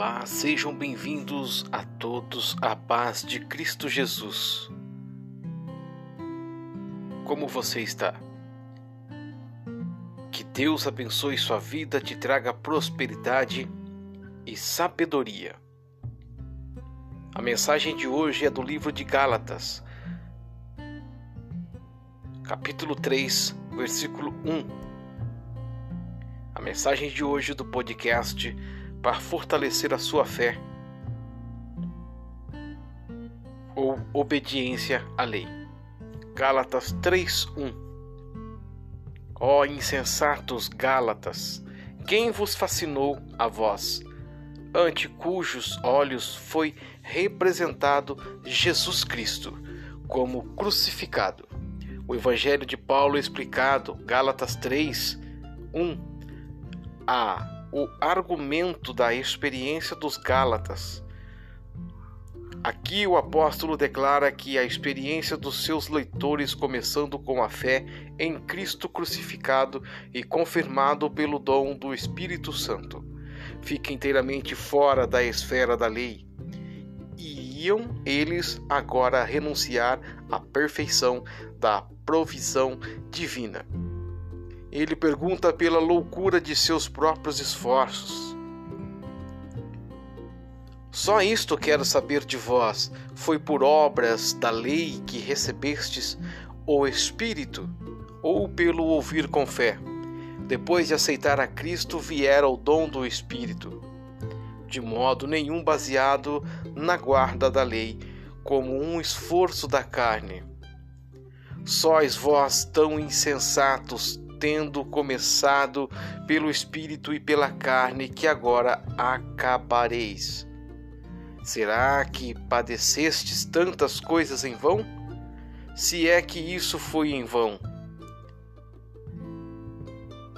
Olá, sejam bem-vindos a todos à paz de Cristo Jesus. Como você está? Que Deus abençoe sua vida, te traga prosperidade e sabedoria. A mensagem de hoje é do livro de Gálatas, capítulo 3, versículo 1. A mensagem de hoje do podcast para fortalecer a sua fé ou obediência à lei. Gálatas 3:1 Ó insensatos Gálatas, quem vos fascinou a vós, ante cujos olhos foi representado Jesus Cristo como crucificado? O Evangelho de Paulo explicado, Gálatas 3, 1 a o argumento da experiência dos Gálatas. Aqui o apóstolo declara que a experiência dos seus leitores, começando com a fé em Cristo crucificado e confirmado pelo dom do Espírito Santo, fica inteiramente fora da esfera da lei. E iam eles agora renunciar à perfeição da provisão divina. Ele pergunta pela loucura de seus próprios esforços. Só isto quero saber de vós: foi por obras da lei que recebestes o Espírito, ou pelo ouvir com fé? Depois de aceitar a Cristo, viera o dom do Espírito, de modo nenhum baseado na guarda da lei, como um esforço da carne. Sois vós tão insensatos, tendo começado pelo Espírito e pela carne, que agora acabareis. Será que padecestes tantas coisas em vão? Se é que isso foi em vão.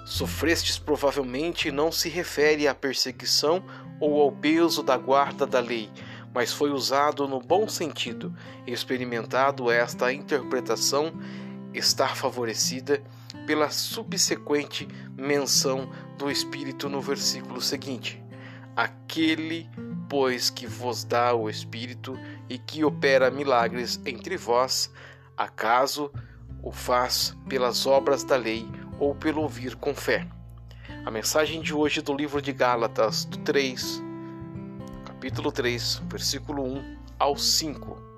Sofrestes provavelmente não se refere à perseguição ou ao peso da guarda da lei, mas foi usado no bom sentido, experimentado esta interpretação estar favorecida pela subsequente menção do Espírito no versículo seguinte: Aquele, pois, que vos dá o Espírito e que opera milagres entre vós, acaso o faz pelas obras da lei ou pelo ouvir com fé? A mensagem de hoje do livro de Gálatas, do 3, capítulo 3, versículo 1 ao 5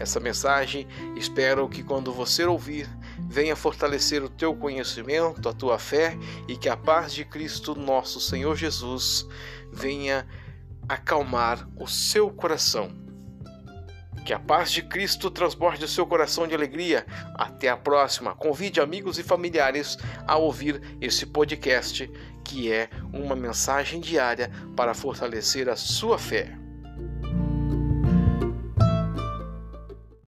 essa mensagem. Espero que quando você ouvir, venha fortalecer o teu conhecimento, a tua fé e que a paz de Cristo, nosso Senhor Jesus, venha acalmar o seu coração. Que a paz de Cristo transborde o seu coração de alegria. Até a próxima. Convide amigos e familiares a ouvir esse podcast, que é uma mensagem diária para fortalecer a sua fé.